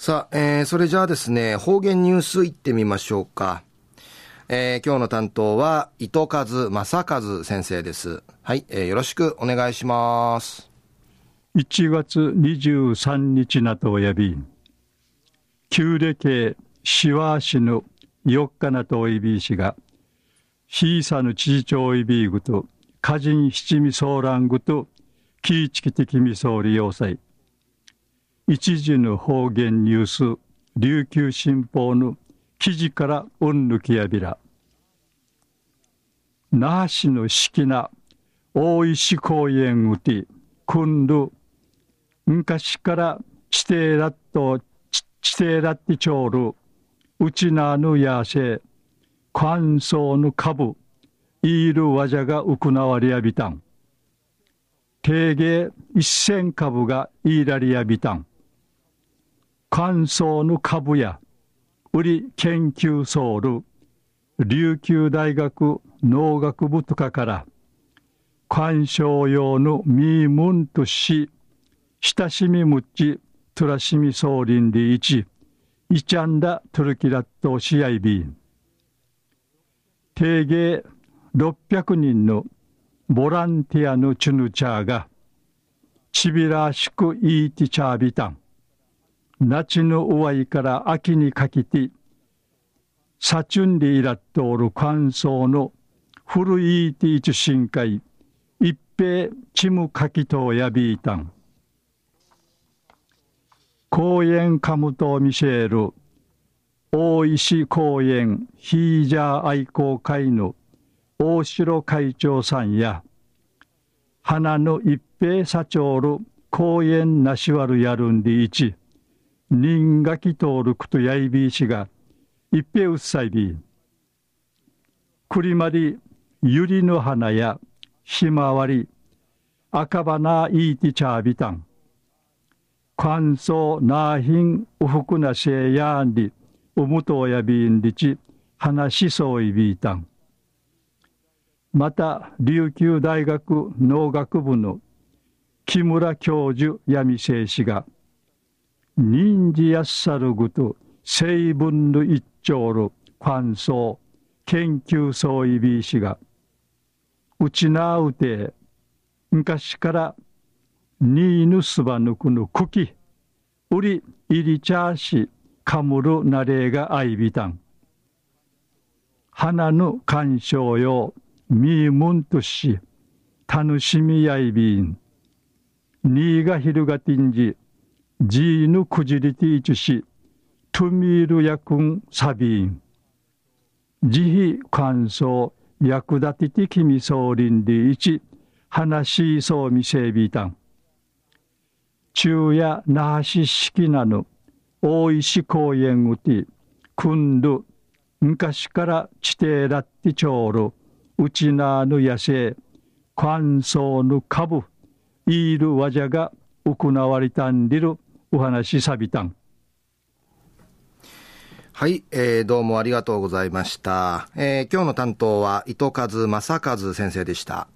さあ、えー、それじゃあですね、方言ニュースいってみましょうか。えー、今日の担当は、糸数正和先生です。はい、えー、よろしくお願いします。1月23日なとおやび、旧暦しわしぬ4日なとおいびしが、ひいさぬちじちょいびぐと、歌人七味ソーラングと、キーチキ的味噌利用祭。一時の方言ニュース、琉球新報の記事からうんぬきやびら。那覇市の四季な大石公園うて、くんる、昔から地底ラット、地底ラッティチョール、うちなぬやせ、乾燥の株、イールわじゃがうくなわりやびたん。定芸一千株がイーラリやびたん。乾燥の株や、売り研究ソウル、琉球大学農学部とかから、鑑賞用のミームンとし、親しみむっち、トラシミソーリンリイチ、イチャンダトルキラットシアイビン。定芸600人のボランティアのチュヌチャーが、ちびらしくいいてチャービタン。夏の終わりから秋にかけて、サチュンリイラットおる乾燥の古いティーチ深海、一平チムカキトやビータン。公園カムトミシェール、大石公園ヒージャー愛好会の大城会長さんや、花の一平社長る公園なしわるやるんでいち、人がきとおるくとやいびいしが、一平うっさいび。くりまり、ゆりの花や、ひまわり、赤花いいてちゃびたん。乾燥なひんうふくなせやんり、うむとやびんりち、話しそういびいたん。また、琉球大学農学部の木村教授闇静氏が、人事やっさるぐと成分の一丁る乾燥研究総意ビー氏がうちなうて昔からにいぬすばぬくぬ茎うりいりちゃしかむるなれがあいびたん。花の鑑賞用みーむんとし楽しみやいびん。にいがひるがてんじジーヌクジリティチシトゥミールヤクンサビン慈悲感想役立てて君総林で一話しそうみせびたん。昼夜那覇市式なぬ大石公園うてくんる昔から地底だってちょうるうちなぬ野生乾燥ぬ株いるわじゃが行われたんでる。お話さびたん。はい、えー、どうもありがとうございました。えー、今日の担当は糸数正和先生でした。